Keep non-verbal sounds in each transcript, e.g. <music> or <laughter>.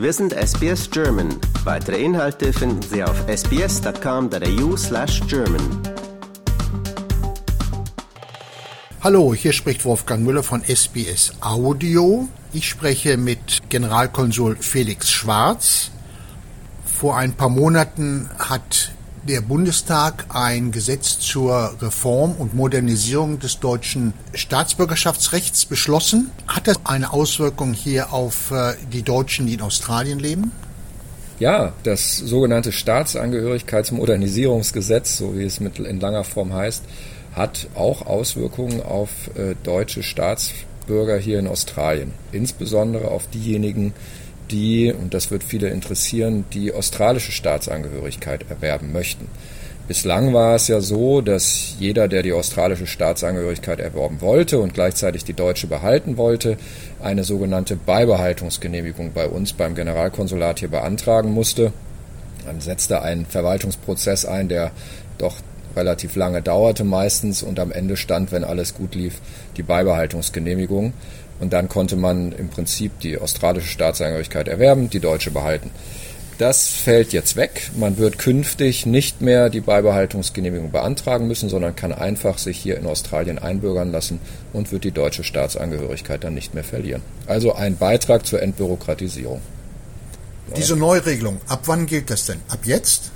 Wir sind SBS German. Weitere Inhalte finden Sie auf sbs.com.au slash German. Hallo, hier spricht Wolfgang Müller von SBS Audio. Ich spreche mit Generalkonsul Felix Schwarz. Vor ein paar Monaten hat der Bundestag ein Gesetz zur Reform und Modernisierung des deutschen Staatsbürgerschaftsrechts beschlossen. Hat das eine Auswirkung hier auf äh, die Deutschen, die in Australien leben? Ja, das sogenannte Staatsangehörigkeitsmodernisierungsgesetz, so wie es in langer Form heißt, hat auch Auswirkungen auf äh, deutsche Staatsbürger hier in Australien. Insbesondere auf diejenigen, die, und das wird viele interessieren, die australische Staatsangehörigkeit erwerben möchten. Bislang war es ja so, dass jeder, der die australische Staatsangehörigkeit erworben wollte und gleichzeitig die deutsche behalten wollte, eine sogenannte Beibehaltungsgenehmigung bei uns beim Generalkonsulat hier beantragen musste. Dann setzte ein Verwaltungsprozess ein, der doch relativ lange dauerte meistens und am Ende stand, wenn alles gut lief, die Beibehaltungsgenehmigung. Und dann konnte man im Prinzip die australische Staatsangehörigkeit erwerben, die deutsche behalten. Das fällt jetzt weg. Man wird künftig nicht mehr die Beibehaltungsgenehmigung beantragen müssen, sondern kann einfach sich hier in Australien einbürgern lassen und wird die deutsche Staatsangehörigkeit dann nicht mehr verlieren. Also ein Beitrag zur Entbürokratisierung. Diese Neuregelung, ab wann gilt das denn? Ab jetzt?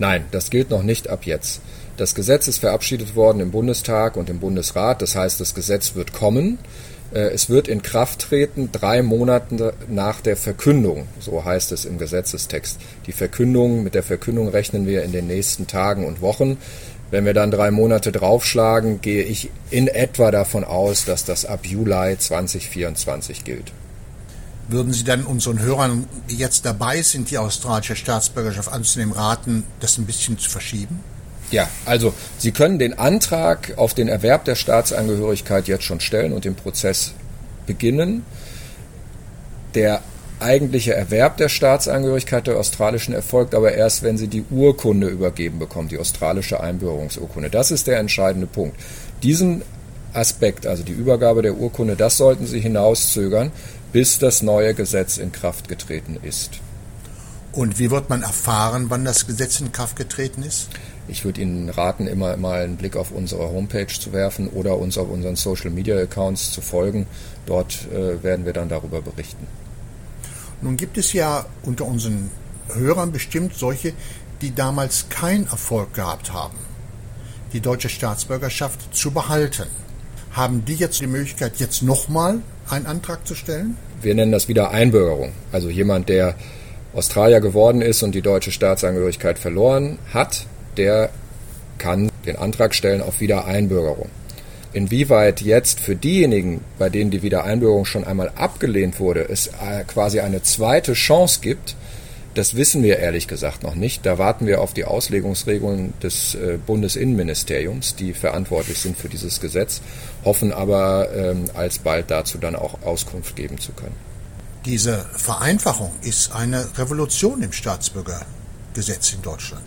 Nein, das gilt noch nicht ab jetzt. Das Gesetz ist verabschiedet worden im Bundestag und im Bundesrat. Das heißt, das Gesetz wird kommen. Äh, es wird in Kraft treten drei Monate nach der Verkündung, so heißt es im Gesetzestext. Die Verkündung, mit der Verkündung rechnen wir in den nächsten Tagen und Wochen. Wenn wir dann drei Monate draufschlagen, gehe ich in etwa davon aus, dass das ab Juli 2024 gilt. Würden Sie dann unseren Hörern, die jetzt dabei sind, die australische Staatsbürgerschaft anzunehmen, raten, das ein bisschen zu verschieben? Ja, also Sie können den Antrag auf den Erwerb der Staatsangehörigkeit jetzt schon stellen und den Prozess beginnen. Der eigentliche Erwerb der Staatsangehörigkeit der australischen erfolgt aber erst, wenn Sie die Urkunde übergeben bekommen, die australische Einbürgerungsurkunde. Das ist der entscheidende Punkt. Diesen Aspekt, also die Übergabe der Urkunde, das sollten Sie hinauszögern, bis das neue Gesetz in Kraft getreten ist. Und wie wird man erfahren, wann das Gesetz in Kraft getreten ist? Ich würde Ihnen raten, immer mal einen Blick auf unsere Homepage zu werfen oder uns auf unseren Social Media Accounts zu folgen. Dort äh, werden wir dann darüber berichten. Nun gibt es ja unter unseren Hörern bestimmt solche, die damals keinen Erfolg gehabt haben, die deutsche Staatsbürgerschaft zu behalten. Haben die jetzt die Möglichkeit, jetzt nochmal einen Antrag zu stellen? Wir nennen das wieder Einbürgerung. Also jemand, der Australier geworden ist und die deutsche Staatsangehörigkeit verloren hat, der kann den Antrag stellen auf Wiedereinbürgerung. Inwieweit jetzt für diejenigen, bei denen die Wiedereinbürgerung schon einmal abgelehnt wurde, es äh, quasi eine zweite Chance gibt, das wissen wir ehrlich gesagt noch nicht. Da warten wir auf die Auslegungsregeln des äh, Bundesinnenministeriums, die verantwortlich sind für dieses Gesetz, hoffen aber ähm, alsbald dazu dann auch Auskunft geben zu können. Diese Vereinfachung ist eine Revolution im Staatsbürgergesetz in Deutschland.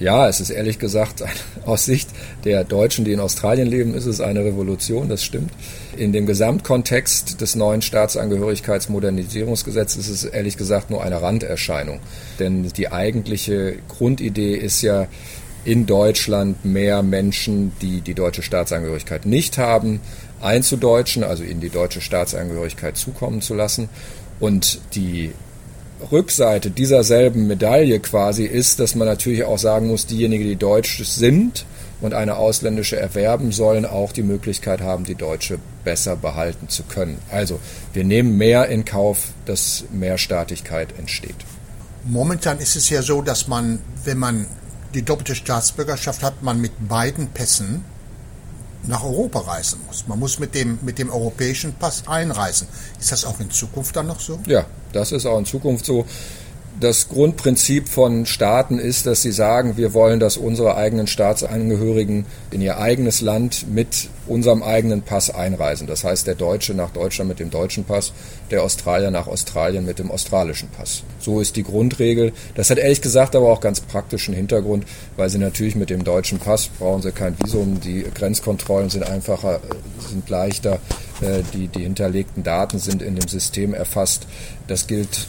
Ja, es ist ehrlich gesagt <laughs> aus Sicht der Deutschen, die in Australien leben, ist es eine Revolution, das stimmt. In dem Gesamtkontext des neuen Staatsangehörigkeitsmodernisierungsgesetzes ist es ehrlich gesagt nur eine Randerscheinung. Denn die eigentliche Grundidee ist ja, in Deutschland mehr Menschen, die die deutsche Staatsangehörigkeit nicht haben, einzudeutschen, also ihnen die deutsche Staatsangehörigkeit zukommen zu lassen. Und die Rückseite dieser selben Medaille quasi ist, dass man natürlich auch sagen muss, diejenigen, die deutsch sind und eine ausländische erwerben, sollen auch die Möglichkeit haben, die deutsche besser behalten zu können. Also wir nehmen mehr in Kauf, dass Mehrstaatigkeit entsteht. Momentan ist es ja so, dass man, wenn man die doppelte Staatsbürgerschaft hat, man mit beiden Pässen nach Europa reisen muss. Man muss mit dem, mit dem europäischen Pass einreisen. Ist das auch in Zukunft dann noch so? Ja, das ist auch in Zukunft so das Grundprinzip von Staaten ist, dass sie sagen, wir wollen, dass unsere eigenen Staatsangehörigen in ihr eigenes Land mit unserem eigenen Pass einreisen. Das heißt, der Deutsche nach Deutschland mit dem deutschen Pass, der Australier nach Australien mit dem australischen Pass. So ist die Grundregel. Das hat ehrlich gesagt aber auch ganz praktischen Hintergrund, weil sie natürlich mit dem deutschen Pass brauchen sie kein Visum, die Grenzkontrollen sind einfacher, sind leichter, äh, die, die hinterlegten Daten sind in dem System erfasst. Das gilt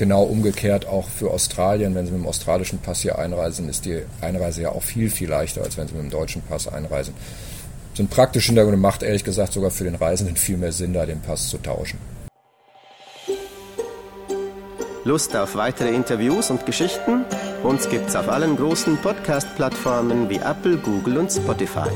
genau umgekehrt auch für Australien. Wenn Sie mit dem australischen Pass hier einreisen, ist die Einreise ja auch viel, viel leichter, als wenn Sie mit dem deutschen Pass einreisen. Sind praktisch Hintergründe, macht ehrlich gesagt sogar für den Reisenden viel mehr Sinn, da den Pass zu tauschen. Lust auf weitere Interviews und Geschichten? Uns gibt's auf allen großen Podcast-Plattformen wie Apple, Google und Spotify.